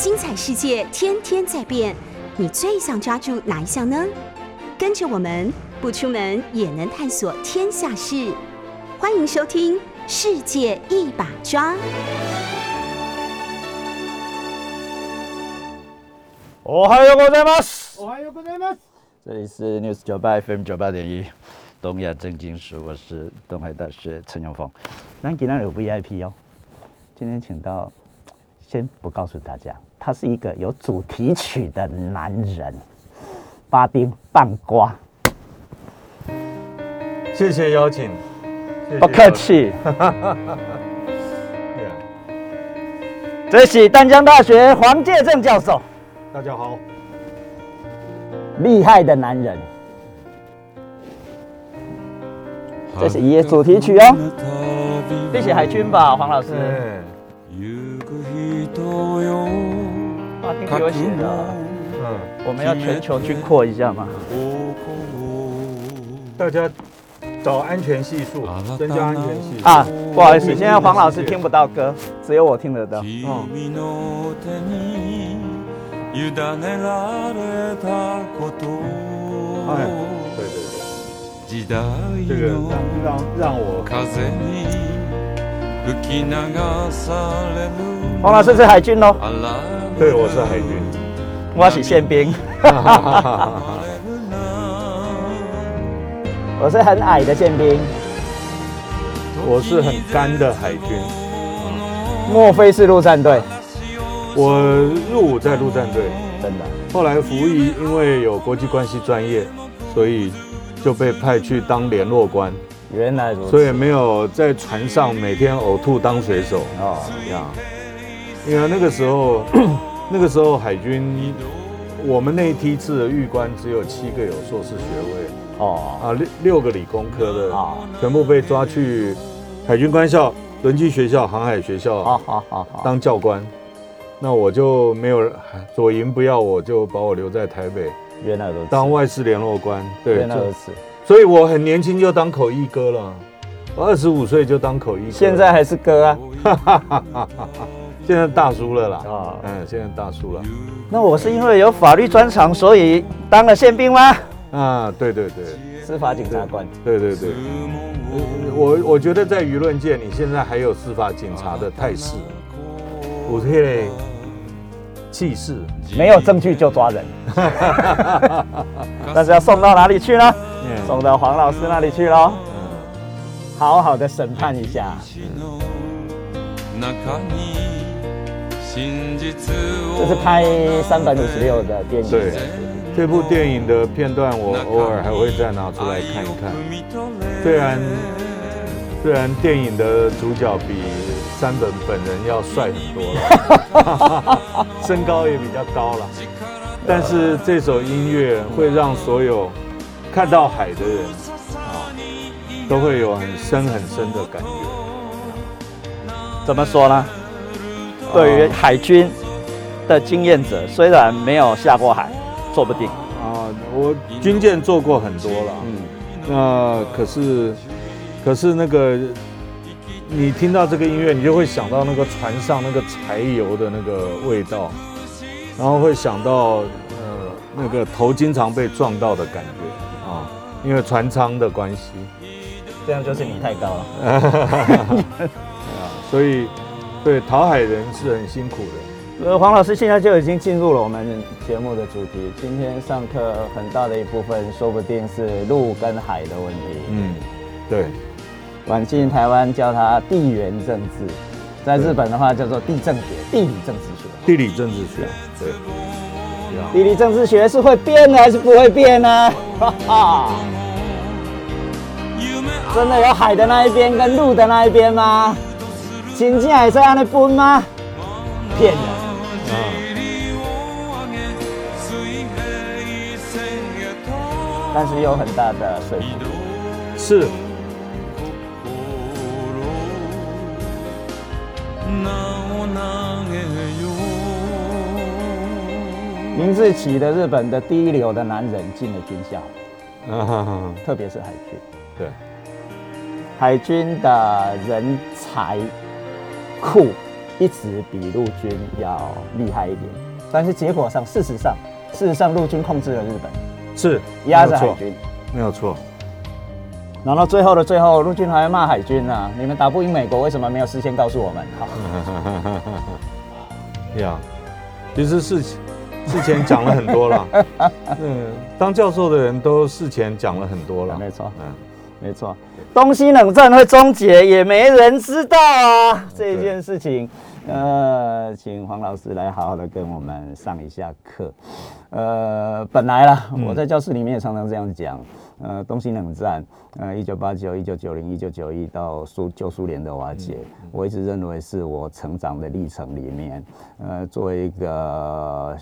精彩世界天天在变，你最想抓住哪一项呢？跟着我们不出门也能探索天下事，欢迎收听《世界一把抓》。おはようございます。おはようございます。这里是 News 九八 FM 九八点一，东亚正经事，我是东海大学陈永峰。那今天有 VIP 哦，今天请到，先不告诉大家， 他是一个有主题曲的男人，巴丁半瓜，谢谢邀请，谢谢。不客气。这是丹江大学黄介正教授，大家好，厉害的男人。这是一页主题曲哦，这是海军吧，黄老师。对，巴丁给我写的。嗯，我们要全球军扩一下吗？大家找安全系数，增加安全系数。啊，不好意思，现在黄老师听不到歌，只有我听得到。哦，君の手に委ねられたこと哎，对对時代对，这个の让让让我風に吹き流される黄老师是海军喽，あら 对我是海军，我是宪兵，我是很矮的宪兵，我是很干的海军。莫非是陆战队？我入伍在陆战队，真的，后来服役，因为有国际关系专业，所以就被派去当联络官，原来如此。所以没有在船上每天呕吐当水手哦，呀。因为那个时候，那个时候海军，我们那一批次的玉官只有七个有硕士学位哦，啊，六六个理工科的啊全部被抓去海军官校、轮机学校、航海学校好好好好，当教官。那我就没有左营不要我，就把我留在台北原来如此。当外事联络官。对，就原来如此。所以我很年轻就当口译哥了，我二十五岁就当口译哥。现在还是哥啊？现在大叔了啦。啊嗯，现在大叔了。那我是因为有法律专长，所以当了宪兵吗？啊，对对对，司法检察官。对对对。呃我我觉得在舆论界，你现在还有司法警察的态势，我这气势。没有证据就抓人，但是要送到哪里去呢？嗯送到黄老师那里去喽，好好的审判一下。这是拍三百五十六的电影，对，这部电影的片段，我偶尔还会再拿出来看一看。虽然虽然电影的主角比山本本人要帅很多了，身高也比较高了，但是这首音乐会让所有看到海的人啊，都会有很深很深的感觉。怎么说呢？对于海军的经验者，虽然没有下过海，说不定。啊，我军舰做过很多了，嗯，那可是，可是那个，你听到这个音乐，你就会想到那个船上那个柴油的那个味道，然后会想到呃那个头经常被撞到的感觉啊，因为船舱的关系这样就是你太高了。啊，所以对讨海人是很辛苦的。呃，黄老师现在就已经进入了我们节目的主题。今天上课很大的一部分，说不定是陆跟海的问题。嗯，对，晚近台湾叫它地缘政治，在日本的话叫做地政学、地理政治学。地理政治学，对，地理政治学是会变的还是不会变呢？哈哈，真的有海的那一边跟陆的那一边吗？真正还这样的分吗？骗人！啊，但是有很大的说服力。是。名字起的日本的第一流的男人进了军校，啊哈哈，特别是海军。对，海军的人才库一直比陆军要厉害一点，但是结果上，事实上，事实上陆军控制了日本，是压着海军，没有错。然后最后的最后，陆军还骂海军呢，你们打不赢美国，为什么没有事先告诉我们？好，呀，其实事事前讲了很多了，嗯，当教授的人都事前讲了很多了，没错，嗯，没错。东西冷战会终结，也没人知道啊，这件事情。呃，请黄老师来好好的跟我们上一下课。呃，本来啦，我在教室里面也常常这样讲。呃，东西冷战，呃，一九八九、一九九零、一九九一到苏旧苏联的瓦解，我一直认为是我成长的历程里面，呃，作为一个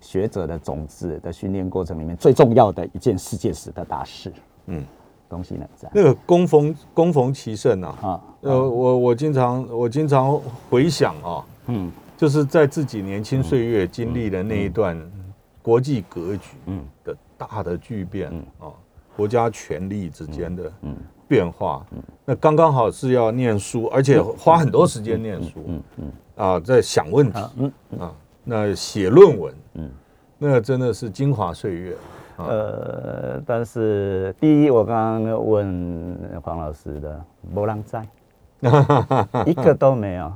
学者的种子的训练过程里面最重要的一件世界史的大事。嗯。东西冷战，那个攻逢攻逢其胜啊！啊，呃，我我经常我经常回想啊，嗯，就是在自己年轻岁月经历的那一段国际格局的大的巨变啊，国家权力之间的变化，那刚刚好是要念书，而且花很多时间念书，嗯嗯，啊，在想问题，嗯。啊，那写论文，嗯，那真的是精华岁月。呃，但是第一，我刚刚问黄老师的，没人在，一个都没有。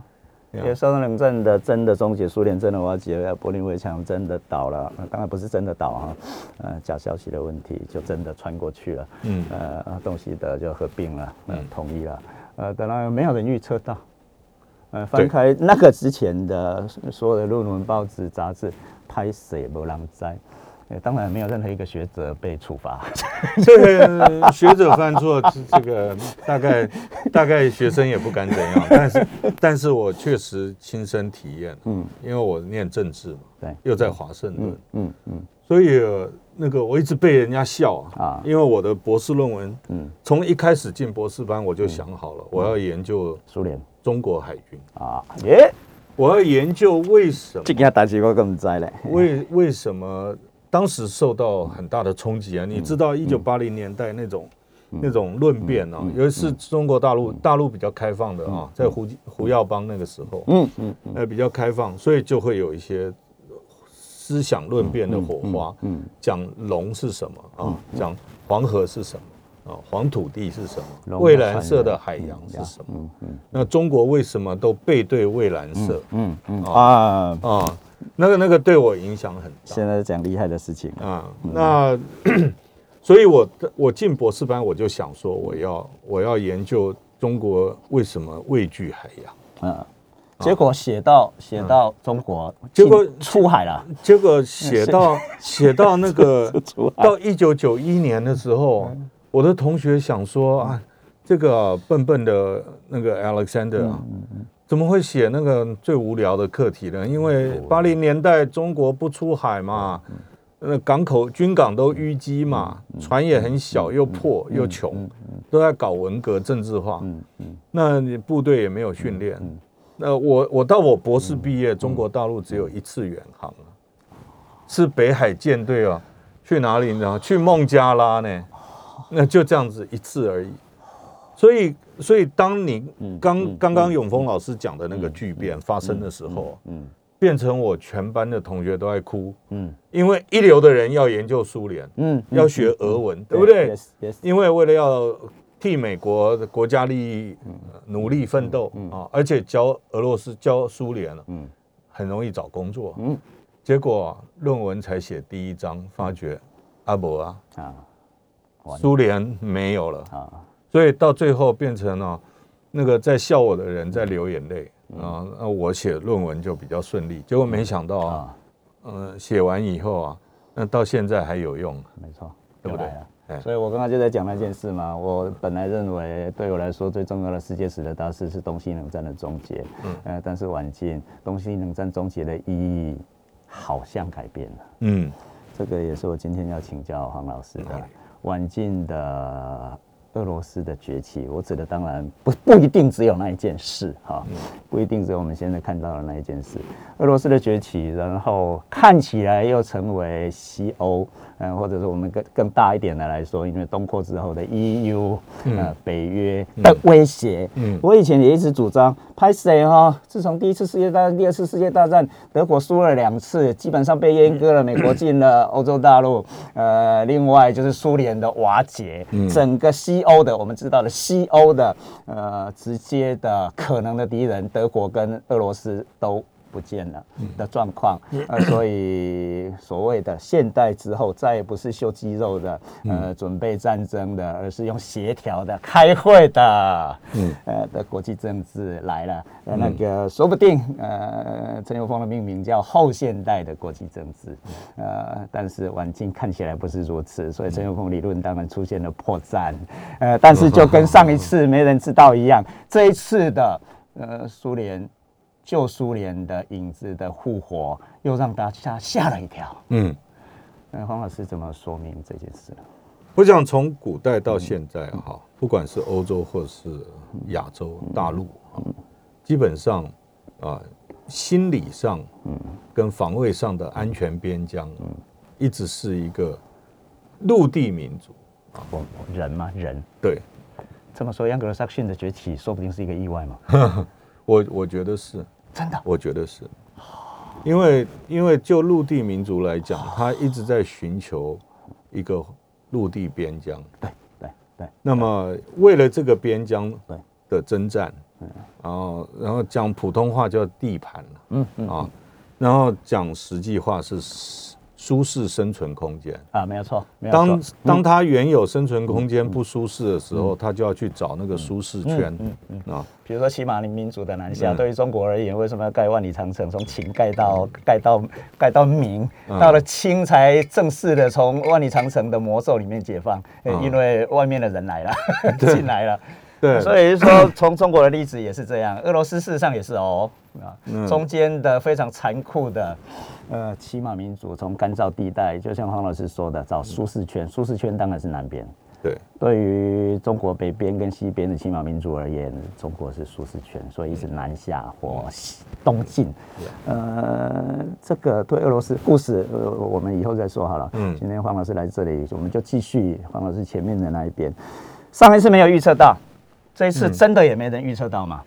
因为双冷战的真的终结，苏联真的瓦解，柏林围墙真的倒了，当然不是真的倒哈，呃，假消息的问题就真的穿过去了，嗯，呃，东西德就合并了，嗯，统一了，呃，当然没有人预测到，呃，翻开那个之前的所有的论文、报纸、杂志，拍死也没人在。当然没有任何一个学者被处罚。这个学者犯错，这个大概大概学生也不敢怎样。但是，但是我确实亲身体验，嗯，因为我念政治嘛，对，又在华盛顿，嗯嗯，所以那个我一直被人家笑啊，因为我的博士论文，嗯，从一开始进博士班我就想好了，我要研究苏联中国海军啊，耶，我要研究为什么这件大事我更不知嘞，为为什么？当时受到很大的冲击啊！你知道一九八零年代那种那种论辩啊，尤其是中国大陆大陆比较开放的啊，在胡胡耀邦那个时候，嗯嗯，呃比较开放，所以就会有一些思想论辩的火花。嗯，讲龙是什么啊？讲黄河是什么啊？黄土地是什么？蔚蓝色的海洋是什么？嗯嗯，那中国为什么都背对蔚蓝色？嗯嗯啊啊。那个那个对我影响很大。现在讲厉害的事情啊，那 所以，我我进博士班，我就想说，我要我要研究中国为什么畏惧海洋。嗯，结果写到写到中国，结果出海了。结果写到写到 那个到一九九一年的时候，我的同学想说啊，这个笨笨的那个 Alexander。怎么会写那个最无聊的课题呢？因为八零年代中国不出海嘛，那港口军港都淤积嘛，船也很小，又破又穷，都在搞文革政治化。那你部队也没有训练。那我我到我博士毕业，中国大陆只有一次远航是北海舰队啊，去哪里呢？去孟加拉呢？那就这样子一次而已。所以，所以当你刚刚刚永峰老师讲的那个巨变发生的时候，嗯，变成我全班的同学都在哭，嗯，因为一流的人要研究苏联，嗯，要学俄文，对不对？因为为了要替美国的国家利益努力奋斗啊，而且教俄罗斯教苏联了，嗯，很容易找工作，嗯，结果论文才写第一章，发觉阿伯啊，啊，苏联没有了。啊。所以到最后变成了那个在笑我的人在流眼泪啊，那我写论文就比较顺利。结果没想到啊，嗯，写完以后啊，那到现在还有用，没错，对不对？所以我刚刚就在讲那件事嘛。我本来认为对我来说最重要的世界史的大事是东西冷战的终结，嗯，呃，但是晚近东西冷战终结的意义好像改变了，嗯，这个也是我今天要请教黄老师的晚近的。俄罗斯的崛起，我指的当然不不一定只有那一件事哈，不一定只有我们现在看到的那一件事。俄罗斯的崛起，然后看起来又成为西欧，嗯，或者是我们更更大一点的来说，因为东扩之后的 EU，呃，北约的威胁。嗯，我以前也一直主张，拍谁哈？自从第一次世界大战、第二次世界大战，德国输了两次，基本上被阉割了，美国进了欧洲大陆，呃，另外就是苏联的瓦解，整个西欧的我们知道的西欧的呃直接的可能的敌人，德国跟俄罗斯都。不见了的状况，呃，所以所谓的现代之后，再也不是秀肌肉的，呃，准备战争的，而是用协调的、开会的，嗯，呃的国际政治来了。那个说不定，呃，陈友峰的命名叫后现代的国际政治，呃，但是晚近看起来不是如此，所以陈友峰理论当然出现了破绽。呃，但是就跟上一次没人知道一样，这一次的，呃，苏联。旧苏联的影子的复活，又让大家吓了一跳。嗯，那黄老师怎么说明这件事呢？我想从古代到现在，哈，不管是欧洲或是亚洲大陆，基本上啊，心理上，嗯，跟防卫上的安全边疆，嗯，一直是一个陆地民族啊，人吗，人对。这么说，盎格鲁撒克逊的崛起，说不定是一个意外嘛？我我觉得是。真的，我觉得是，因为因为就陆地民族来讲，他一直在寻求一个陆地边疆。对对对。那么为了这个边疆的征战，然后然后讲普通话叫地盘嗯嗯啊，然后讲实际话是。舒适生存空间啊，没有错。当当他原有生存空间不舒适的时候，他就要去找那个舒适圈。嗯嗯啊，比如说骑马林民族的南下，对于中国而言，为什么要盖万里长城？从秦盖到盖到盖到明，到了清才正式的从万里长城的魔咒里面解放，因为外面的人来了，进来了。对，所以说从中国的例子也是这样，俄罗斯事实上也是哦啊，中间的非常残酷的。呃，骑马民族从干燥地带，就像黄老师说的，找舒适圈。舒适圈当然是南边。对，对于中国北边跟西边的骑马民族而言，中国是舒适圈，所以一直南下或东进。呃，这个对俄罗斯故事，呃，我们以后再说好了。嗯，今天黄老师来这里，我们就继续黄老师前面的那一边。上一次没有预测到，这一次真的也没人预测到吗？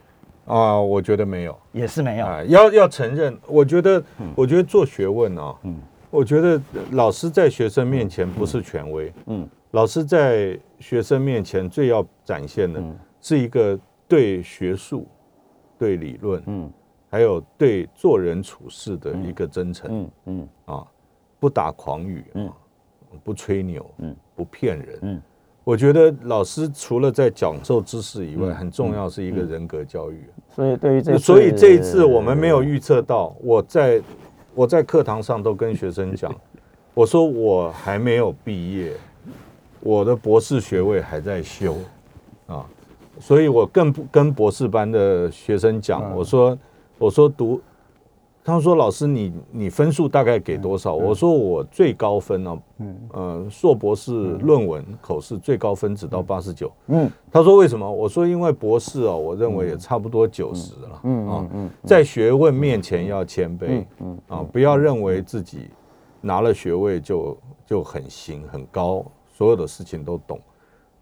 啊，我觉得没有，也是没有。要要承认，我觉得，我觉得做学问啊，嗯，我觉得老师在学生面前不是权威，嗯，老师在学生面前最要展现的是一个对学术、对理论，嗯，还有对做人处事的一个真诚，嗯嗯，啊，不打诳语，嗯，不吹牛，嗯，不骗人，嗯。我觉得老师除了在讲授知识以外，很重要是一个人格教育。所以对于这，所以这一次我们没有预测到。我在我在课堂上都跟学生讲，我说我还没有毕业，我的博士学位还在修啊，所以我更不跟博士班的学生讲，我说我说读。他说：“老师，你你分数大概给多少？”我说：“我最高分呢，嗯，呃，硕博士论文口试最高分只到八十九。”嗯，他说：“为什么？”我说：“因为博士哦，我认为也差不多九十了。嗯啊，在学问面前要谦卑，嗯啊，不要认为自己拿了学位就就很行很高，所有的事情都懂。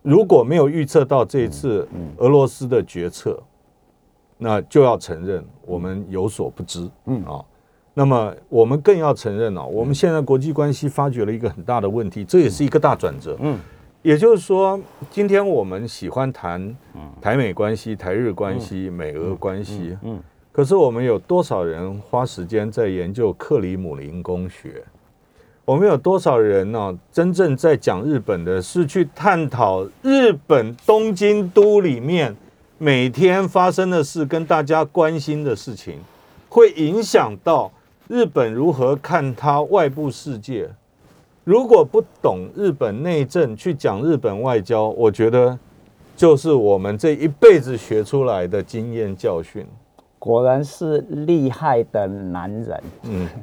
如果没有预测到这一次俄罗斯的决策。”那就要承认我们有所不知，嗯。啊，那么我们更要承认啊，我们现在国际关系发掘了一个很大的问题，这也是一个大转折，嗯，也就是说，今天我们喜欢谈台美关系、台日关系、美俄关系，嗯，可是我们有多少人花时间在研究克里姆林宫学？我们有多少人呢？真正在讲日本的，是去探讨日本东京都里面。每天发生的事跟大家关心的事情，会影响到日本如何看它外部世界。如果不懂日本内政去讲日本外交，我觉得就是我们这一辈子学出来的经验教训。果然是厉害的男人。嗯。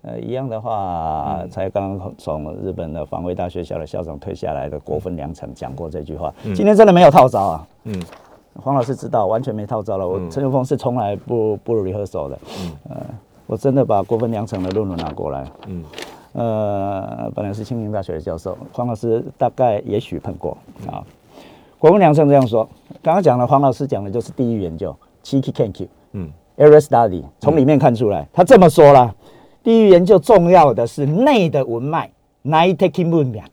呃，一样的话，才刚刚从日本的防卫大学校的校长退下来的国分良成讲过这句话。今天真的没有套招啊。嗯，黄老师知道，完全没套招了。我陈永峰是从来不不 rehearsal 的。嗯，呃，我真的把国分良成的论文拿过来。嗯，呃，本来是清明大学的教授，黄老师大概也许碰过啊。国分良成这样说，刚刚讲了，黄老师讲的就是地域研究，七 key can Q。嗯，area study 从里面看出来，他这么说了。地域研究重要的是内的文脉，内的文脉，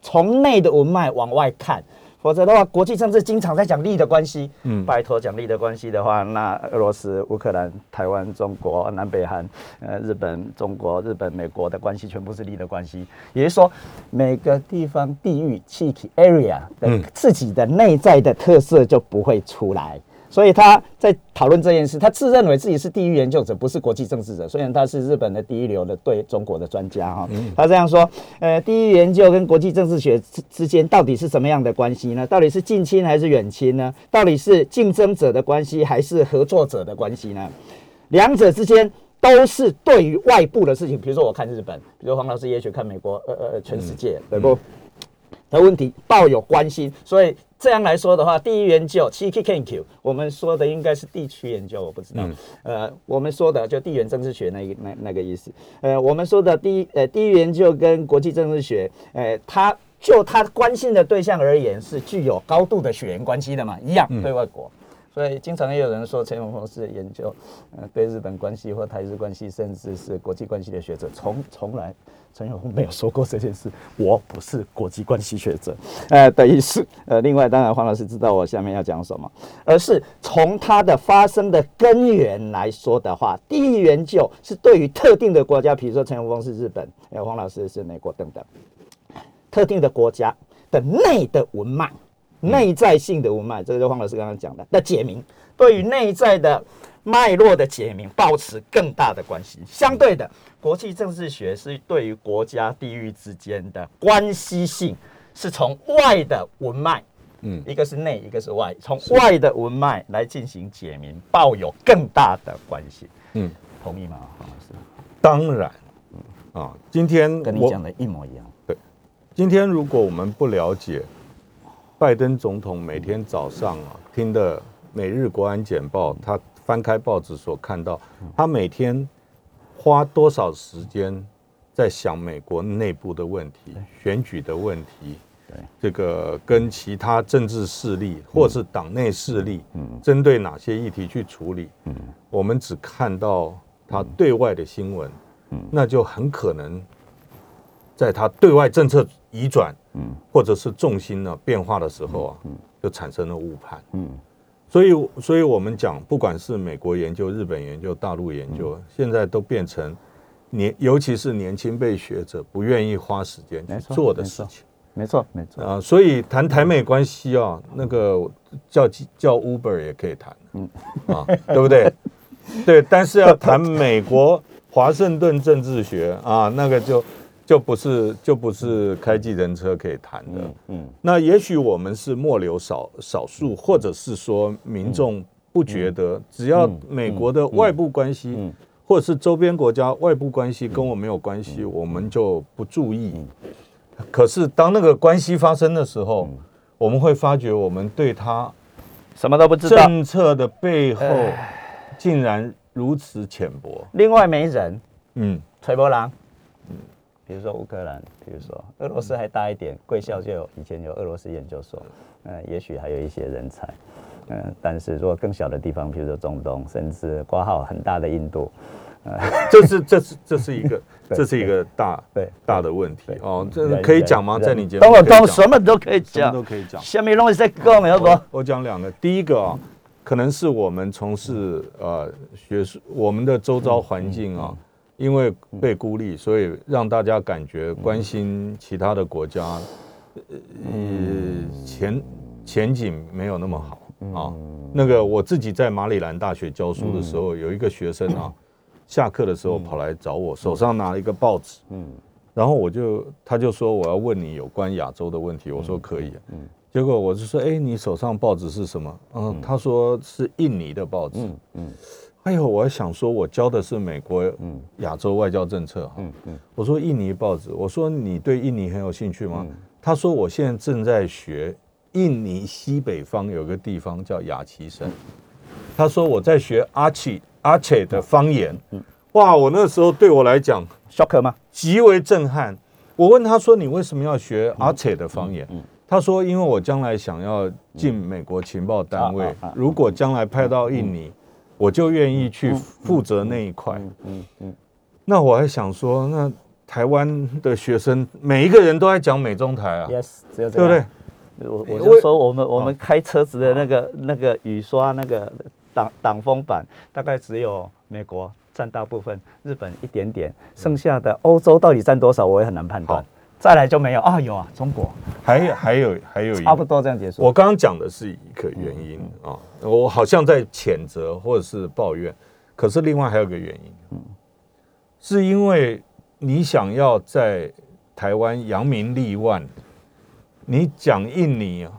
从内的文脉往外看，否则的话，国际政治经常在讲利的关系。嗯，拜托讲利的关系的话，那俄罗斯、乌克兰、台湾、中国、南北韩、呃，日本、中国、日本、美国的关系全部是利的关系。也就是说，每个地方地域、气体 area 的自己的内在的特色就不会出来。所以他在讨论这件事，他自认为自己是地域研究者，不是国际政治者。虽然他是日本的第一流的对中国的专家哈，他这样说：，呃，地域研究跟国际政治学之之间到底是什么样的关系呢？到底是近亲还是远亲呢？到底是竞争者的关系还是合作者的关系呢？两者之间都是对于外部的事情，比如说我看日本，比如黄老师也许看美国，呃呃，全世界对不？的问题抱有关心，所以。这样来说的话，第一研究七 K K Q，我们说的应该是地区研究，我不知道。呃，我们说的就地缘政治学那一那那个意思。呃，我们说的第一呃地域研究跟国际政治学，呃，它就它关心的对象而言是具有高度的血缘关系的嘛，一样对外国。所以经常也有人说陈永峰是研究呃对日本关系或台日关系，甚至是国际关系的学者，从从来。陈永峰没有说过这件事，我不是国际关系学者，呃的意思。呃，另外，当然黄老师知道我下面要讲什么，而是从它的发生的根源来说的话，地域研究是对于特定的国家，比如说陈永峰是日本，呃，黄老师是美国等等，特定的国家的内的文脉，内在性的文脉，这个就黄老师刚刚讲的。那解明对于内在的脉络的解明，保持更大的关系，相对的。国际政治学是对于国家地域之间的关系性，是从外的文脉，嗯，一个是内，一个是外，从外的文脉来进行解明，抱有更大的关系。嗯，同意吗，黄老师？当然，啊，今天跟你讲的一模一样。对，今天如果我们不了解拜登总统每天早上啊听的每日国安简报，他翻开报纸所看到，他每天。花多少时间在想美国内部的问题、选举的问题？对，这个跟其他政治势力或是党内势力，嗯，针对哪些议题去处理？嗯，我们只看到他对外的新闻，嗯，那就很可能在他对外政策移转，嗯，或者是重心呢变化的时候啊，嗯，就产生了误判，嗯。所以，所以我们讲，不管是美国研究、日本研究、大陆研究，现在都变成年，尤其是年轻辈学者不愿意花时间做的事情。没错，没错啊。所以谈台美关系啊，那个叫叫 Uber 也可以谈，嗯啊，对不对？对，但是要谈美国华盛顿政治学啊，那个就。就不是就不是开计程车可以谈的，嗯，那也许我们是末流少少数，或者是说民众不觉得，只要美国的外部关系，或者是周边国家外部关系跟我没有关系，我们就不注意。可是当那个关系发生的时候，我们会发觉我们对他什么都不知道，政策的背后竟然如此浅薄。另外没人，嗯，崔波郎。比如说乌克兰，比如说俄罗斯还大一点，贵校就有以前有俄罗斯研究所，嗯，也许还有一些人才，嗯，但是如果更小的地方，比如说中东，甚至挂号很大的印度，呃，这是这是这是一个 这是一个大对大的问题哦，这可以讲吗？在你节目，等我等什么都可以讲，都可以讲。下面东西在讲没有不？我讲两个，第一个啊，可能是我们从事呃学术，我们的周遭环境啊。因为被孤立，所以让大家感觉关心其他的国家，呃，前前景没有那么好啊。那个我自己在马里兰大学教书的时候，有一个学生啊，下课的时候跑来找我，手上拿了一个报纸，嗯，然后我就他就说我要问你有关亚洲的问题，我说可以，嗯，结果我就说，哎，你手上报纸是什么？嗯，他说是印尼的报纸，嗯。哎呦，我还想说，我教的是美国亚洲外交政策哈。嗯嗯我说印尼报纸，我说你对印尼很有兴趣吗？他说我现在正在学印尼西北方有个地方叫雅奇省，他说我在学阿奇阿切的方言。哇，我那时候对我来讲，shock 吗？极为震撼。我问他说：“你为什么要学阿切的方言？”他说：“因为我将来想要进美国情报单位如果将来派到印尼，我就愿意去负责那一块。”嗯嗯，那我还想说，那台湾的学生每一个人都在讲美中台啊，Yes，只有这对不对？我我我就说我们我们开车子的那个那个雨刷那个挡挡风板，大概只有美国占大部分，日本一点点，剩下的欧洲到底占多少，我也很难判断好。再来就没有。啊，有啊，中国。还有还有还有一差不多这样结束。我刚刚讲的是一个原因啊，我好像在谴责或者是抱怨，可是另外还有个原因，嗯。是因为你想要在台湾扬名立万，你讲印尼啊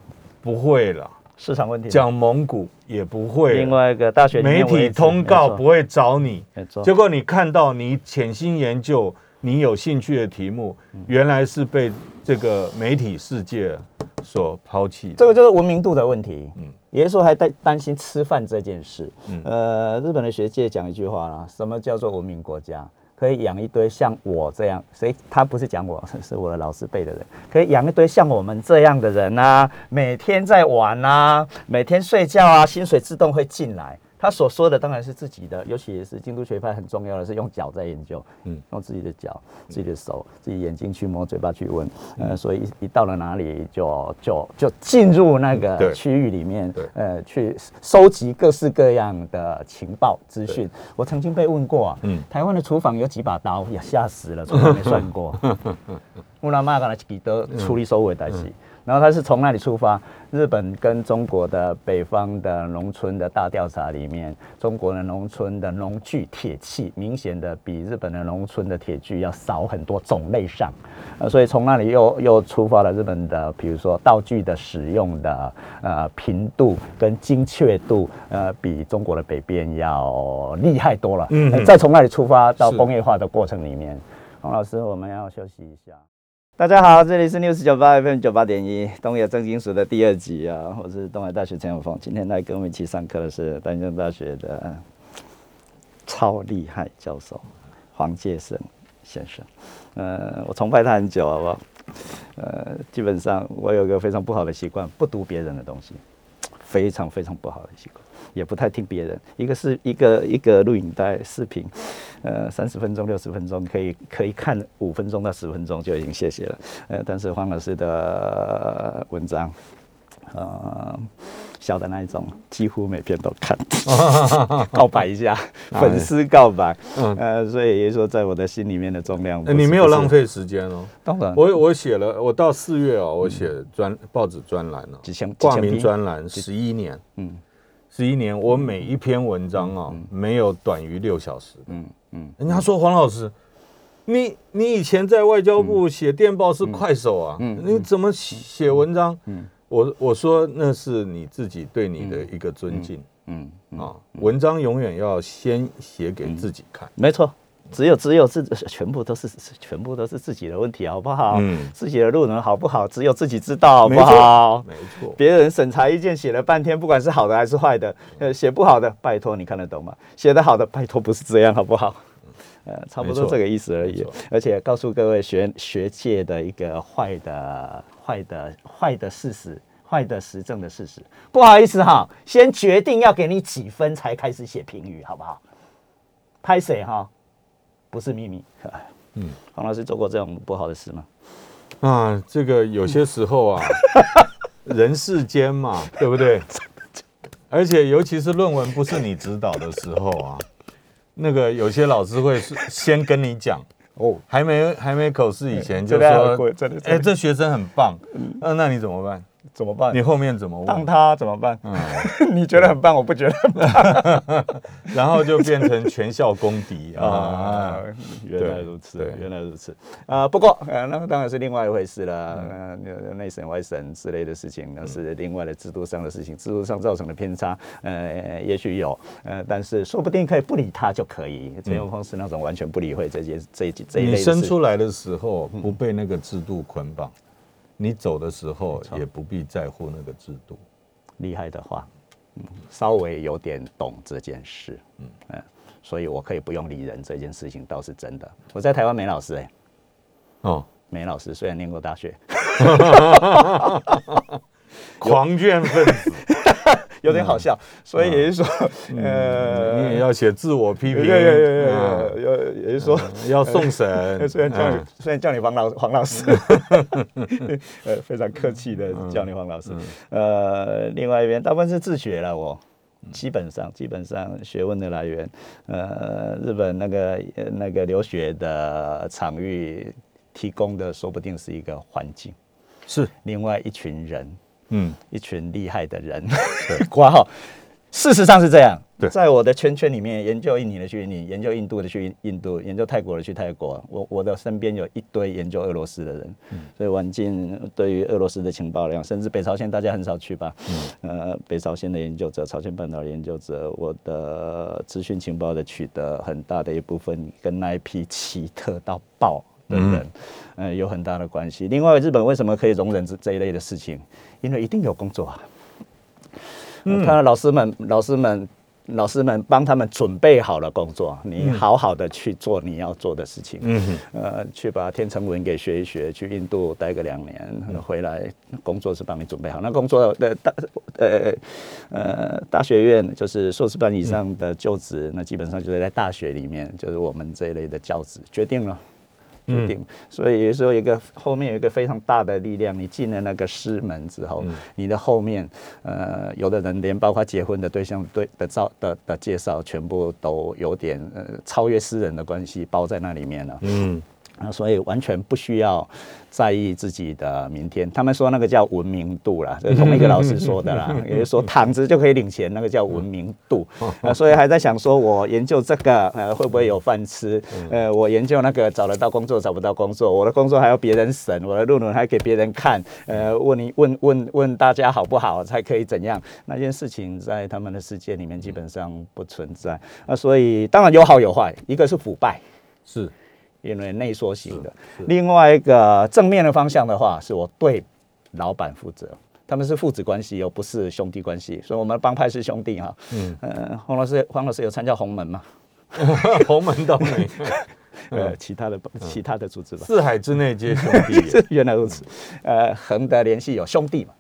不会了，市场问题，讲蒙古也不会，另外一个大学媒体通告不会找你，结果你看到你潜心研究你有兴趣的题目，原来是被这个媒体世界所抛弃的。这个就是文明度的问题。嗯嗯，有的时候还担担心吃饭这件事。嗯呃，日本的学界讲一句话啦，什么叫做文明国家？可以养一堆像我这样，谁他不是讲我，是我的老师辈的人，可以养一堆像我们这样的人啊，每天在玩啊，每天睡觉啊，薪水自动会进来。他所说的当然是自己的，尤其是京都学派很重要的是用脚在研究，嗯。嗯，用自己的脚、自己的手、自己眼睛去摸，嘴巴去闻，呃，所以一一到了哪里就就就进入那个区域里面，呃，去收集各式各样的情报资讯。我曾经被问过啊，嗯。台湾的厨房有几把刀？呀，吓死了，从来没算过。乌拉玛干的几德处理收尾代起，然后他是从那里出发，日本跟中国的北方的农村的大调查里面，中国的农村的农具铁器明显的比日本的农村的铁具要少很多种类上，呃，所以从那里又又出发了日本的，比如说道具的使用的呃频度跟精确度，呃，比中国的北边要厉害多了。嗯嗯，再从那里出发到工业化的过程里面，洪老师，我们要休息一下。大家好，这里是 News 九八 FM 九八点一东野正金属的第二集啊，我是东海大学陈永峰。今天来跟我们一起上课的是丹江大学的超厉害教授黄介生先生。呃，我崇拜他很久，好不好？呃，基本上我有个非常不好的习惯，不读别人的东西，非常非常不好的习惯，也不太听别人。一个是一个一个录影带视频，呃，三十分钟、六十分钟，可以可以看五分钟到十分钟就已经谢谢了。呃，但是黄老师的文章，呃，小的那一种，几乎每篇都看，告白一下，粉丝告白，嗯呃，所以也就说，在我的心里面的重量你没有浪，费时间哦。当然，我我写了，我到四月哦，我写专报纸专栏了，几千几挂名专栏十一年，嗯十一年，我每一篇文章啊，没有短于六小时。嗯嗯，人家说黄老师，你你以前在外交部写电报是快手啊，嗯你怎么写写文章？嗯我我说那是你自己对你的一个尊敬嗯嗯，啊，文章永远要先写给自己看。没错。只有只有自全部都是全部都是自己的问题，好不好？嗯自己的路能好不好，只有自己知道，好不好？没错，别人审查意见写了半天，不管是好的还是坏的，呃，写不好的，拜托你看得懂吗？写的好的，拜托不是这样，好不好？呃，差不多这个意思而已。而且告诉各位学学界的一个坏的、坏的、坏的事实。坏的实证的事实，不好意思哈，先决定要给你几分才开始写评语，好不好？拍谁哈？不是秘密。嗯嗯，黄老师做过这种不好的事吗？啊，这个有些时候啊，人世间嘛，对不对？而且尤其是论文不是你指导的时候啊，那个有些老师会是先跟你讲，哦，还没还没口试以前就说哎，这学生很棒，嗯，那你怎么办？怎么办？你后面怎么当？他怎么办？嗯，你觉得很棒，我不觉得很棒 然后就变成全校公敌 啊啊！！原来如此，原来如此啊！不过呃，那当然是另外一回事了。呃，内审外审之类的事情，那是另外的制度上的事情，制度上造成的偏差，呃，也许有，呃，但是说不定可以不理他就可以。陈永峰是那种完全不理会这件这一这一类你生出来的时候不被那个制度捆绑，你走的时候也不必在乎那个制度。厉害的话，嗯，稍微有点懂这件事，嗯。所以我可以不用理人这件事情倒是真的。我在台湾没老师哎、哦，没老师，虽然念过大学，狂卷分子，有点好笑，所以也是说，呃，你也要写自我批评，有有有有啊有有，也是说，要送审。虽然叫虽然叫你黄老黄老师，呃，非常客气的叫你黄老师。呃，另外一边大部分是自学了，我基本上基本上学问的来源，呃，日本那个呃那个留学的场域提供的，说不定是一个环境，是，另外一群人，嗯，一群厉害的人，挂号。事实上是这样，对。在我的圈圈里面，研究印尼的去印尼，研究印度的去印度，研究泰国的去泰国。我我的身边有一堆研究俄罗斯的人，所以晚近对于俄罗斯的情报量，甚至北朝鲜大家很少去吧？呃，北朝鲜的研究者、朝鲜半岛的研究者，我的资讯情报的取得很大的一部分跟那一批奇特到爆的人，呃，有很大的关系。另外，日本为什么可以容忍这这一类的事情？因为一定有工作啊。嗯，他的老师们，老师们，老师们帮他们准备好了工作，你好好的去做你要做的事情。嗯呃，去把天成文给学一学，去印度待个两年，回来工作是帮你准备好。那工作的大呃呃大学院就是硕士班以上的就职，那基本上就是在大学里面，就是我们这一类的教职决定了。决定，所以说一个后面有一个非常大的力量，你进了那个师门之后，你的后面，呃，有的人连包括结婚的对象对的照的的介绍，全部都有点呃超越私人的关系包在那里面了。嗯，啊，所以完全不需要在意自己的明天。他们说那个叫文明度啦，这是同一个老师说的啦，也就是说躺着就可以领钱，那个叫文明度。啊，所以还在想说，我研究这个呃会不会有饭吃？呃，我研究那个找得到工作找不到工作，我的工作还要别人审，我的论文还给别人看，呃，问你问问问大家好不好才可以怎样？那件事情在他们的世界里面基本上不存在。啊，所以当然有好有坏，一个是腐败。是，因为内缩型的。另外一个正面的方向的话，是我对老板负责。他们是父子关系，又不是兄弟关系，所以我们的帮派是兄弟哈。嗯，呃，黄老师，黄老师有参加洪门吗？洪门都没，呃，其他的其他的组织吧。四海之内皆兄弟。原来如此。呃，横的联系有兄弟嘛？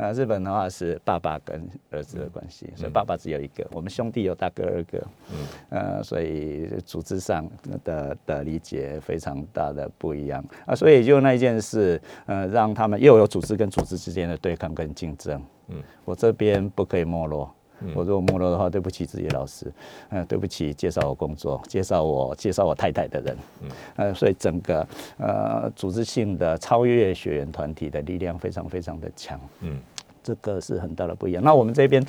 对。呃，日本的话是爸爸跟儿子的关系，所以爸爸只有一个，我们兄弟有大哥二哥。嗯。呃，所以组织上的的理解非常大的不一样啊，所以就那一件事，呃，让他们又有组织跟组织之间的对抗跟竞争。嗯。我这边不可以没落。我如果没落的话，对不起自己的老师，呃，对不起介绍我工作、介绍我、介绍我太太的人，呃，所以整个呃组织性的超越学员团体的力量非常非常的强，嗯嗯，这个是很大的不一样。那我们这边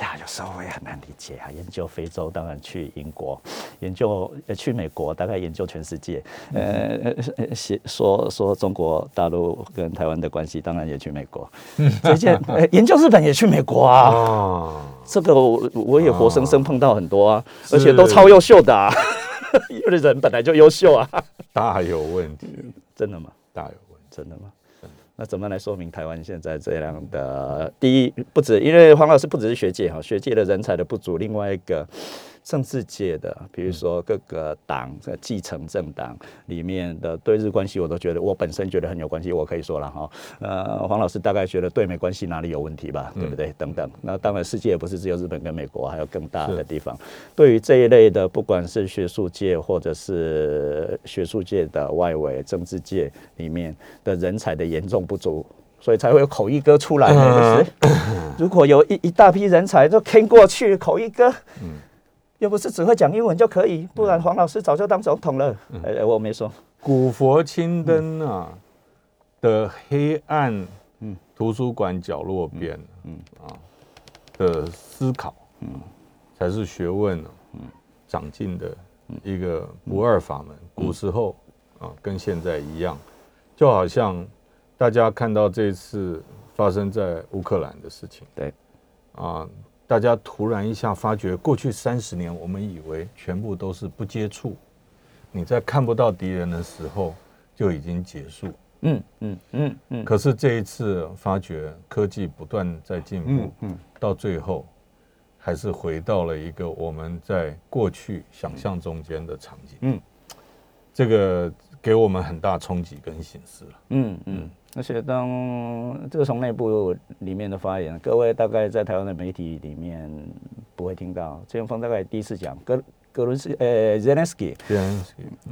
呀，有时候我也很难理解啊。研究非洲，当然去英国；研究呃去美国，大概研究全世界。呃，写说说中国大陆跟台湾的关系，当然也去美国。这件呃研究日本也去美国啊。哦，这个我我也活生生碰到很多啊，而且都超优秀的啊。有的人本来就优秀啊，大有问题，真的吗？大有问题。真的吗？那怎么来说明台湾现在这样的？第一，不止因为黄老师不只是学界哈，学界的人才的不足，另外一个政治界的，比如说各个党这继承政党里面的对日关系，我都觉得我本身觉得很有关系，我可以说了哈。呃，黄老师大概觉得对美关系哪里有问题吧，对不对？等等。那当然，世界也不是只有日本跟美国，还有更大的地方。对于这一类的，不管是学术界或者是学术界的外围政治界里面的人才的严重不足。所以才会有口译哥出来嘛，不是？如果有一一大批人才都坑过去，口译哥，又不是只会讲英文就可以，不然黄老师早就当总统了。哎、我没说，古佛青灯啊的黑暗嗯，图书馆角落边，嗯啊的思考，嗯，才是学问，嗯，长进的一个不二法门。古时候啊，跟现在一样，就好像大家看到这次发生在乌克兰的事情，对，啊，大家突然一下发觉，过去三十年我们以为全部都是不接触，你在看不到敌人的时候就已经结束。嗯嗯嗯嗯。可是这一次发觉科技不断在进步，嗯，到最后还是回到了一个我们在过去想象中间的场景。嗯，这个给我们很大冲击跟醒思了。嗯嗯。而且当这个从内部里面的发言，各位大概在台湾的媒体里面不会听到。陈永峰大概第一次讲，格格伦斯呃，Zelensky，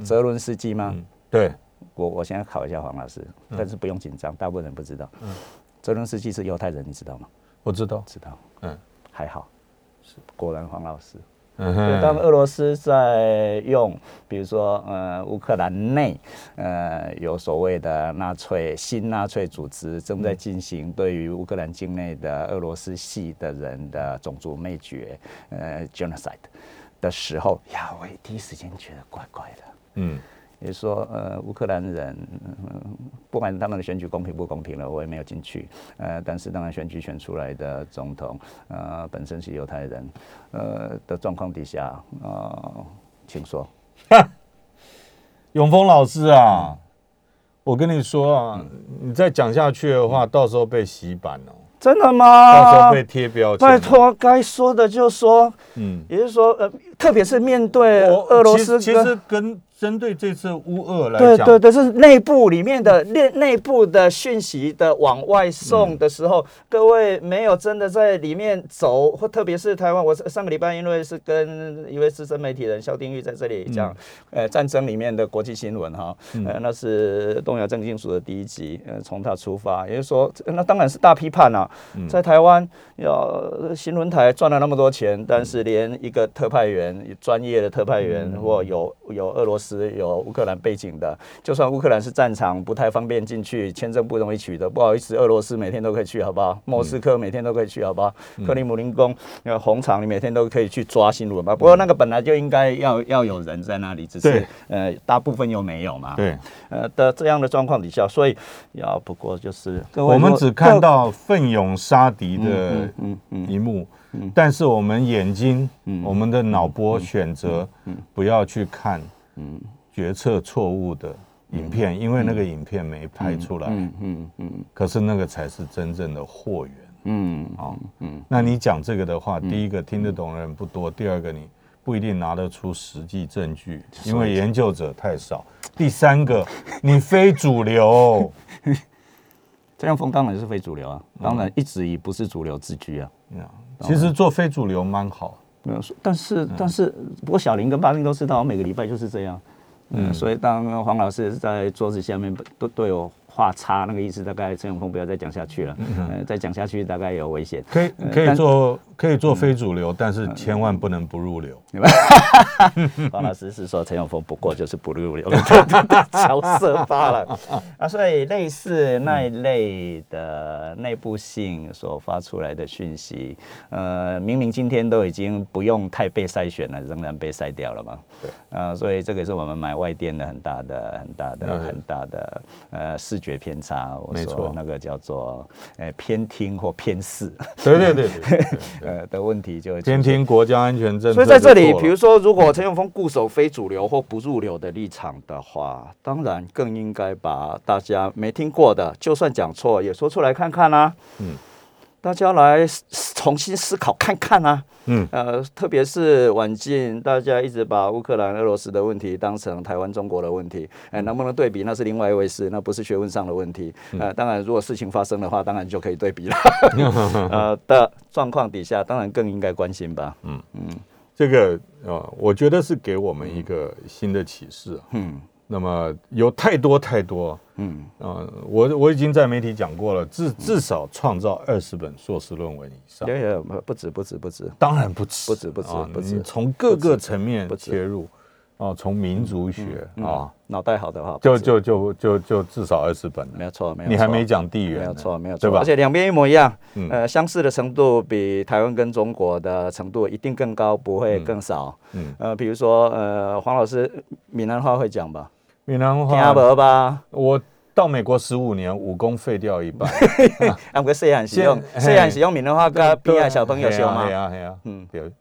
泽伦斯基吗？对。我我现在考一下黄老师，但是不用紧张，大部分人不知道。嗯，泽伦斯基是犹太人，你知道吗？我知道，知道。嗯，还好，是果然黄老师。嗯哼。当俄罗斯在用，比如说呃，乌克兰内呃有所谓的纳粹新纳粹组织正在进行对于乌克兰境内的俄罗斯系的人的种族灭绝呃 genocide 的时候，呀，我第一时间觉得怪怪的。嗯。也说，呃，乌克兰人，不管他们的选举公平不公平了，我也没有进去。呃，但是当然选举选出来的总统，呃，本身是犹太人，呃的状况底下，呃，请说。永峰老师啊，我跟你说啊，你再讲下去的话，到时候被洗版哦。真的吗？到时候被贴标签。拜托，该说的就说。嗯，也就是说，呃，特别是面对俄罗斯，其实跟。针对这次乌俄来讲，对对对，是内部里面的内内部的讯息的往外送的时候，各位没有真的在里面走，或特别是台湾，我上个礼拜因为是跟一位资深媒体人肖丁玉在这里讲，呃，战争里面的国际新闻哈，呃，那是东亚政经署的第一集，呃，从他出发，也就是说，那当然是大批判啊，在台湾要新闻台赚了那么多钱，但是连一个特派员，专业的特派员或有有俄罗斯。有乌克兰背景的，就算乌克兰是战场，不太方便进去，签证不容易取得。不好意思，俄罗斯每天都可以去，好不好？莫斯科每天都可以去，好不好？克里姆林宫那个红场，你每天都可以去抓新闻吧。不过那个本来就应该要要有人在那里，只是呃大部分又没有嘛。对，呃的这样的状况底下，所以要不过就是我们只看到奋勇杀敌的一幕，但是我们眼睛，我们的脑波选择不要去看。嗯，决策错误的影片，因为那个影片没拍出来，嗯。嗯。嗯，可是那个才是真正的货源，嗯，哦，嗯，那你讲这个的话，第一个听得懂的人不多，第二个你不一定拿得出实际证据，因为研究者太少，第三个 你非主流，这样风当然是非主流啊，当然一直以不是主流自居啊，其实做非主流蛮好。没有说，但是但是，不过小林跟八林都知道，我每个礼拜就是这样。嗯，所以当黄老师在桌子下面都都有。画叉那个意思，大概陈永峰不要再讲下去了。嗯，再讲下去大概有危险。可以可以做可以做非主流，但是千万不能不入流。黄老师是说陈永峰不过就是不入流，乔色罢了。啊，所以类似那一类的内部性所发出来的讯息，呃，明明今天都已经不用太被筛选了，仍然被筛掉了嘛。对。啊，所以这个是我们买外电的很大的、很大的、很大的呃视觉。偏差，没错，那个叫做呃偏听或偏视，对对对对，呃的问题就偏听国家安全政策。所以在这里，比如说，如果陈永峰固守非主流或不入流的立场的话，当然更应该把大家没听过的，就算讲错也说出来看看啦。嗯。大家来重新思考看看啊，嗯，呃，特别是晚近大家一直把乌克兰、俄罗斯的问题当成台湾、中国的问题，哎，能不能对比那是另外一回事，那不是学问上的问题。呃，当然，如果事情发生的话，当然就可以对比了。呃的状况底下，当然更应该关心吧。嗯嗯，这个呃，我觉得是给我们一个新的启示。嗯。那么有太多太多，嗯。啊，我我已经在媒体讲过了，至至少创造二十本硕士论文以上，对对，不止不止不止，当然不止。不止不止不止，从各个层面切入，哦，从民族学啊，脑袋好的话，就就就就就至少二十本了。没有错，没有。你还没讲地缘，没有错，没有错，对吧？而且两边一模一样，呃，相似的程度比台湾跟中国的程度一定更高，不会更少。嗯，呃，比如说，呃，黄老师闽南话会讲吧？闽南话听不吧？我到美国十五年，武功废掉一半。啊，不细汉使用，细汉使用闽南话跟边爱小朋友学吗？对啊，对啊，嗯，对。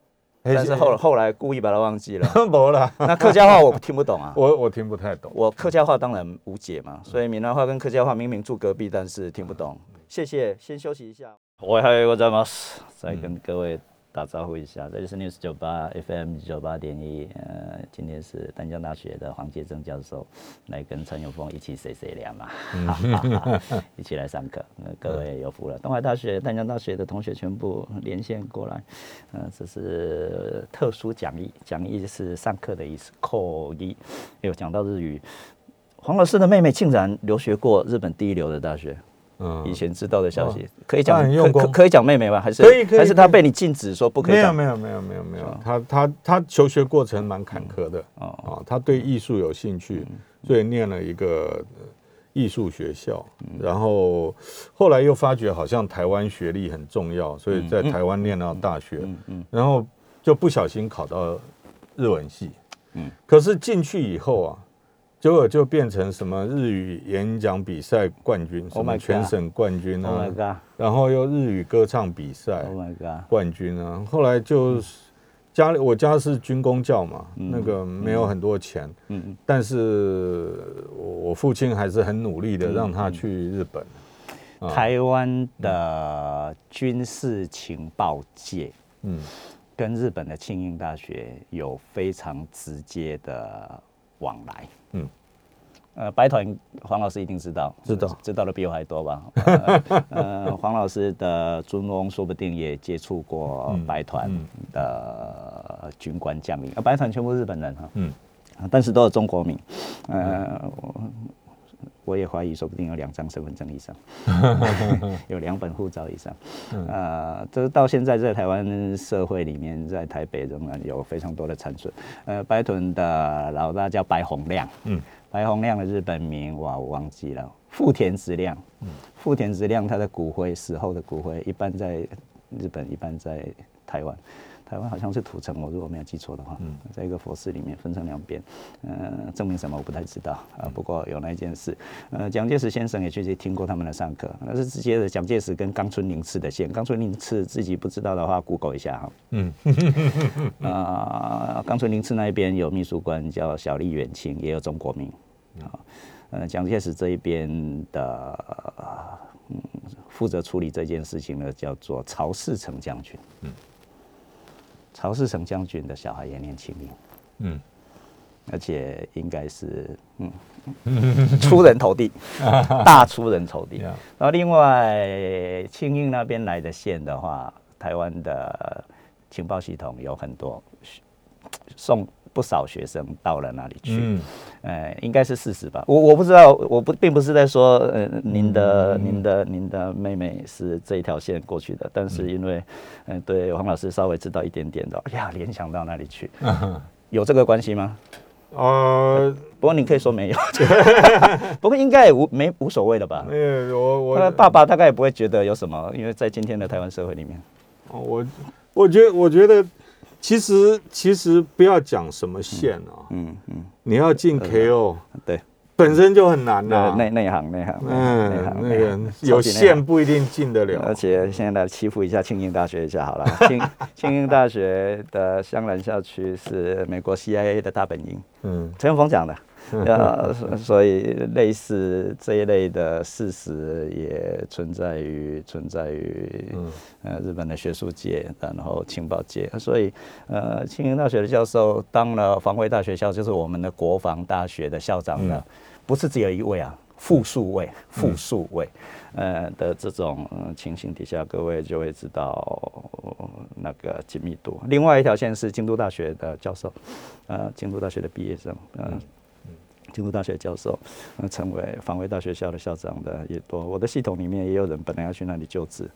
但是后后来故意把它忘记了，没了。那客家话我听不懂啊，我我听不太懂。我客家话当然无解嘛，所以闽南话跟客家话明明住隔壁，但是听不懂。谢谢，先休息一下。我还有我在吗？再跟各位。打招呼一下，这里是 News 九八 FM 九八点一。呃，今天是丹江大学的黄杰正教授来跟陈永峰一起 say say 聊嘛，一起来上课。那各位有福了，东海大学、丹江大学的同学全部连线过来。呃，这是特殊讲义，讲义是上课的意思。口译有讲到日语。黄老师的妹妹竟然留学过日本第一流的大学。嗯，以前知道的消息可以讲，可可以讲妹妹吗？还是可以？可以？还是他被你禁止说不可以？没有，没有，没有，没有，没有。他他他求学过程蛮坎坷的啊啊！他对艺术有兴趣，所以念了一个艺术学校，然后后来又发觉好像台湾学历很重要，所以在台湾念到大学，然后就不小心考到日文系，嗯，可是进去以后啊。结果就变成什么日语演讲比赛冠军，什么全省冠军啊，然后又日语歌唱比赛冠军啊。后来就家里我家是军工教嘛，那个没有很多钱，嗯但是我父亲还是很努力的让他去日本。台湾的军事情报界，嗯，跟日本的庆应大学有非常直接的。往来，嗯，呃，白团黄老师一定知道，知道，知道的比我还多吧？呃，黄老师的尊翁说不定也接触过白团的军官将领，啊，白团全部日本人哈，嗯，但是都是中国名，呃。我也怀疑，说不定有两张身份证以上，有两本护照以上。呃，这到现在在台湾社会里面，在台北仍然有非常多的残存。呃，白屯的老大叫白洪亮，嗯，白洪亮的日本名哇，我忘记了。富田直亮，嗯，富田直亮他的骨灰死后的骨灰，一半在日本，一半在台湾。台湾好像是土城，我如果没有记错的话，在一个佛寺里面分成两边，呃，证明什么我不太知道啊。不过有那一件事，呃，蒋介石先生也确实听过他们的上课，那是直接的蒋介石跟冈村宁次的线。冈村宁次自己不知道的话，Google 一下哈。嗯，啊，冈村宁次那一边有秘书官叫小笠远清，也有中国名。啊，呃，蒋介石这一边的嗯负责处理这件事情呢，叫做曹世成将军。嗯。曹世成将军的小孩也念庆应，嗯，而且应该是嗯出人头地，大出人头地。然后另外庆应那边来的线的话，台湾的情报系统有很多送。不少学生到了那里去，嗯，呃，应该是事实吧。我我不知道，我不并不是在说，呃，您的您的您的妹妹是这一条线过去的，但是因为，嗯，对黄老师稍微知道一点点的，哎呀，联想到那里去，有这个关系吗？呃，不过你可以说没有，不过应该也无没无所谓了吧？呃，我我。爸爸大概也不会觉得有什么，因为在今天的台湾社会里面，哦，我我觉我觉得。其实其实不要讲什么线啊，嗯嗯，你要进 KO，对，本身就很难的，内内行内行，嗯，内行那个有线不一定进得了。而且现在来欺负一下庆应大学一下好了，庆庆应大学的香兰校区是美国 CIA 的大本营，嗯，陈永峰讲的。呃，所以类似这一类的事实也存在于存在于呃日本的学术界，然后情报界。所以呃，庆应大学的教授当了防卫大学校，就是我们的国防大学的校长的，不是只有一位啊，复数位，复数位，呃的这种情形底下，各位就会知道那个紧密度。另外一条线是京都大学的教授，呃，京都大学的毕业生，嗯。京都大学教授，呃，成为防卫大学校的校长的也多。我的系统里面也有人本来要去那里就职，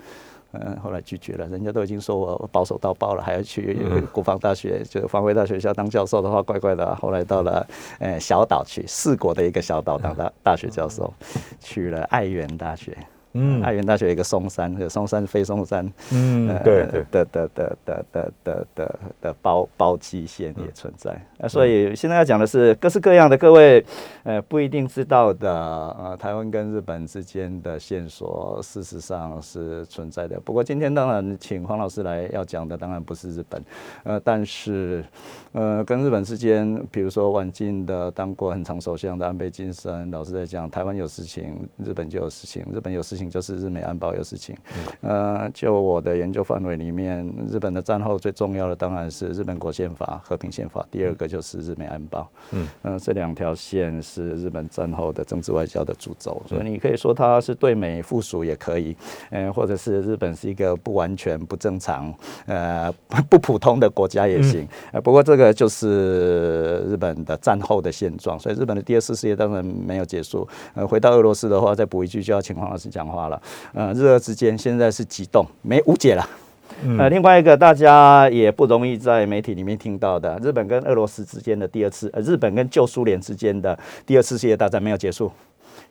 嗯，后来拒绝了。人家都已经说我保守到爆了，还要去国防大学，就防卫大学校当教授的话，怪怪的。后来到了呃小岛去，四国的一个小岛当大大学教授，去了爱媛大学。嗯，爱媛大学有一个松山，有松山非松山，嗯，对对的的的的的的的的包包机线也存在啊，所以现在要讲的是各式各样的各位呃不一定知道的呃台湾跟日本之间的线索，事实上是存在的。不过今天当然请黄老师来要讲的当然不是日本，呃，但是呃跟日本之间，比如说晚近的当过很长首相的安倍晋三老师在讲，台湾有事情，日本就有事情，日本有事情。就是日美安保有事情，呃，就我的研究范围里面，日本的战后最重要的当然是日本国宪法、和平宪法，第二个就是日美安保，嗯，呃，这两条线是日本战后的政治外交的主轴，所以你可以说它是对美附属也可以，嗯，或者是日本是一个不完全、不正常、呃，不普通的国家也行，呃，不过这个就是日本的战后的现状，所以日本的第二次世界当然没有结束，呃，回到俄罗斯的话，再补一句就要请黄老师讲。化了，呃，日俄之间现在是激动，没无解了。呃，另外一个大家也不容易在媒体里面听到的，日本跟俄罗斯之间的第二次，呃，日本跟旧苏联之间的第二次世界大战没有结束，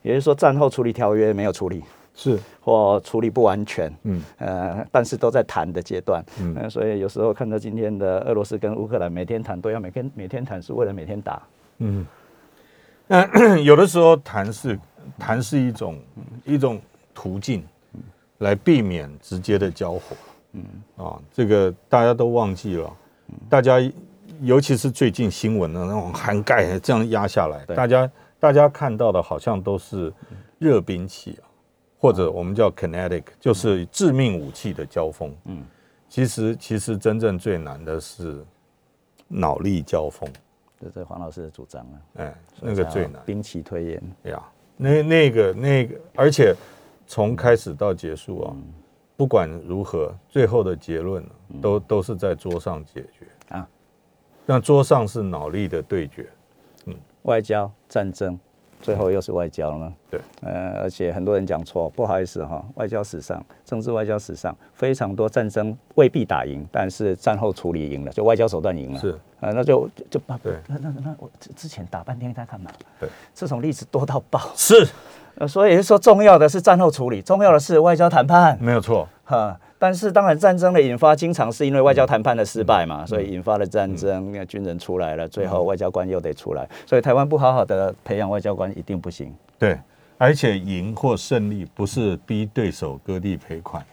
也就是说战后处理条约没有处理，是。或处理不完全，嗯，呃，但是都在谈的阶段，嗯，所以有时候看到今天的俄罗斯跟乌克兰每天谈，都要每天每天谈，是为了每天打，嗯，那 有的时候谈是谈是一种一种。途径来避免直接的交火，嗯啊，这个大家都忘记了，大家尤其是最近新闻的那种涵盖这样压下来，大家大家看到的好像都是热兵器啊，或者我们叫 kinetic，就是致命武器的交锋，嗯，其实其实真正最难的是脑力交锋，这是黄老师的主张啊，哎，那个最难，兵棋推演。呀，那那个那个，而且。从开始到结束啊，不管如何，最后的结论都都是在桌上解决。啊。那桌上是脑力的对决，嗯，外交战争，最后又是外交了。对，呃，而且很多人讲错，不好意思哈，外交史上，政治外交史上非常多战争未必打赢，但是战后处理赢了，就外交手段赢了。是啊，那就就把，那那那我之之前打半天在干嘛？对，这种例子多到爆。是。呃，所以说重要的是战后处理，重要的是外交谈判，没有错哈。但是当然，战争的引发经常是因为外交谈判的失败嘛，所以引发了战争，那军人出来了，最后外交官又得出来。所以台湾不好好的培养外交官一定不行。对，而且赢或胜利不是逼对手割地赔款，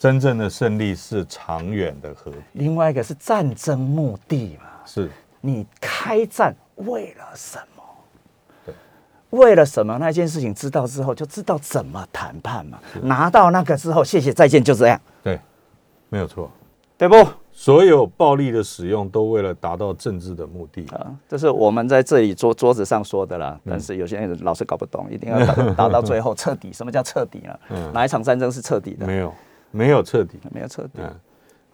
真正的胜利是长远的和平。另外一个是战争目的嘛，是你开战为了什么？对为了什么那件事情知道之后就知道怎么谈判嘛？拿到那个之后，谢谢再见，就这样。对，没有错，对不？所有暴力的使用都为了达到政治的目的啊！这是我们在这里桌桌子上说的啦。但是有些人老是搞不懂，一定要达到最后彻底。什么叫彻底呢？哪一场战争是彻底的？没有，没有彻底，没有彻底。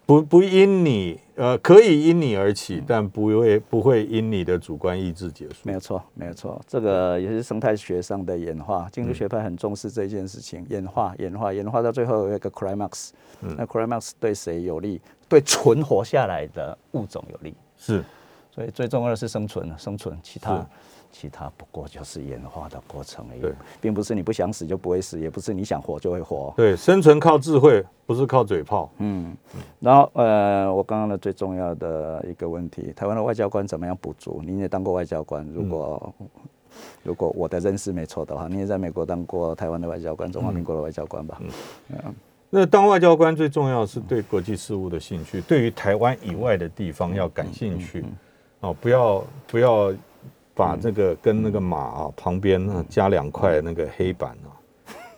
不不因你呃可以因你而起，但不会不会因你的主观意志结束。没有错，没有错，这个也是生态学上的演化。经济学派很重视这件事情，演化演化演化到最后有一个 climax。那 climax 对谁有利？对存活下来的物种有利。是，所以最重要的是生存，生存，其他。其他不过就是演化的过程而已，并不是你不想死就不会死，也不是你想活就会活。对，生存靠智慧，不是靠嘴炮。嗯，然后呃，我刚刚的最重要的一个问题，台湾的外交官怎么样补足？您也当过外交官，如果如果我的认识没错的话，你也在美国当过台湾的外交官，中华民国的外交官吧？嗯，那当外交官最重要是对国际事务的兴趣，对于台湾以外的地方要感兴趣哦，不要不要。把这个跟那个马啊旁边呢加两块那个黑板啊，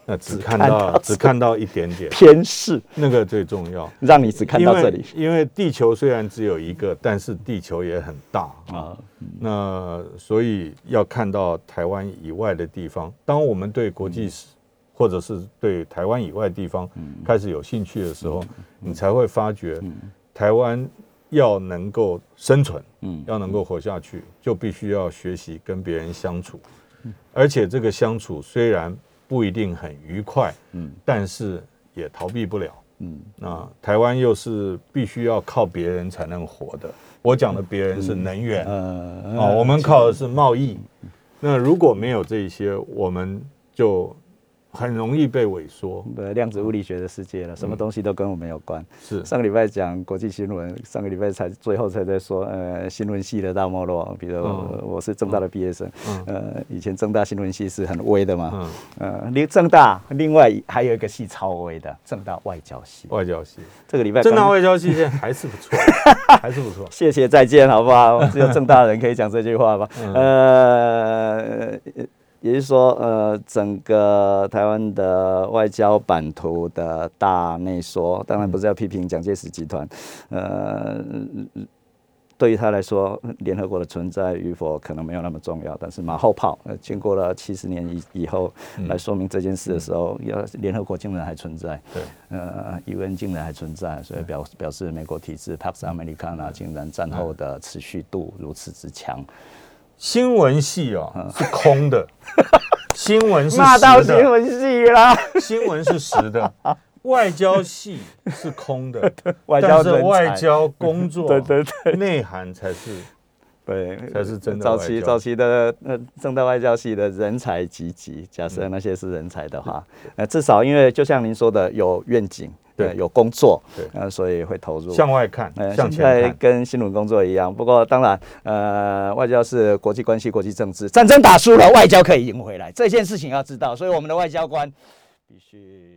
那只看到只看到一点点偏视，那个最重要，让你只看到这里。因为地球虽然只有一个，但是地球也很大啊。那所以要看到台湾以外的地方。当我们对国际史或者是对台湾以外地方开始有兴趣的时候，你才会发觉台湾要能够生存，嗯要能够活下去，就必须要学习跟别人相处，而且这个相处虽然不一定很愉快，嗯但是也逃避不了。嗯那台湾又是必须要靠别人才能活的。我讲的别人是能源，呃哦，我们靠的是贸易。那如果没有这些，我们就很容易被萎缩。对量子物理学的世界了，什么东西都跟我们有关。是上个礼拜讲国际新闻，上个礼拜才最后才在说，呃，新闻系的大没落。比如嗯我是正大的毕业生，嗯呃，以前正大新闻系是很威的嘛，嗯，呃，另正大另外还有一个系超威的，正大外交系。外交系，这个礼拜正大外交系现在还是不错，还是不错。谢谢再见，好不好？只有正大人可以讲这句话吧。嗯呃，也就是说，呃，整个台湾的外交版图的大内缩，当然不是要批评蒋介石集团，呃。对于他来说，联合国的存在与否可能没有那么重要，但是马后炮，呃，经过了七十年以以后来说明这件事的时候，要联合国竟然还存在，对，呃，UN 竟然还存在，所以表表示美国体制 Pax Americana 竟然战后的持续度如此之强，新闻系哦是空的，新闻是骂到实的，新闻系啦，新闻是实的，外交系是空的，外交但是外交工作 对对对。内涵才是对，才是真的早期早期的那正大外交系的人才济济，假设那些是人才的话，呃，至少因为就像您说的，有愿景，对呃有工作，对呃，所以会投入。向外看，呃，向前现在。跟新闻工作一样，不过当然，呃，外交是国际关系、国际政治，战争打输了，外交可以赢回来，这件事情要知道，所以我们的外交官必须。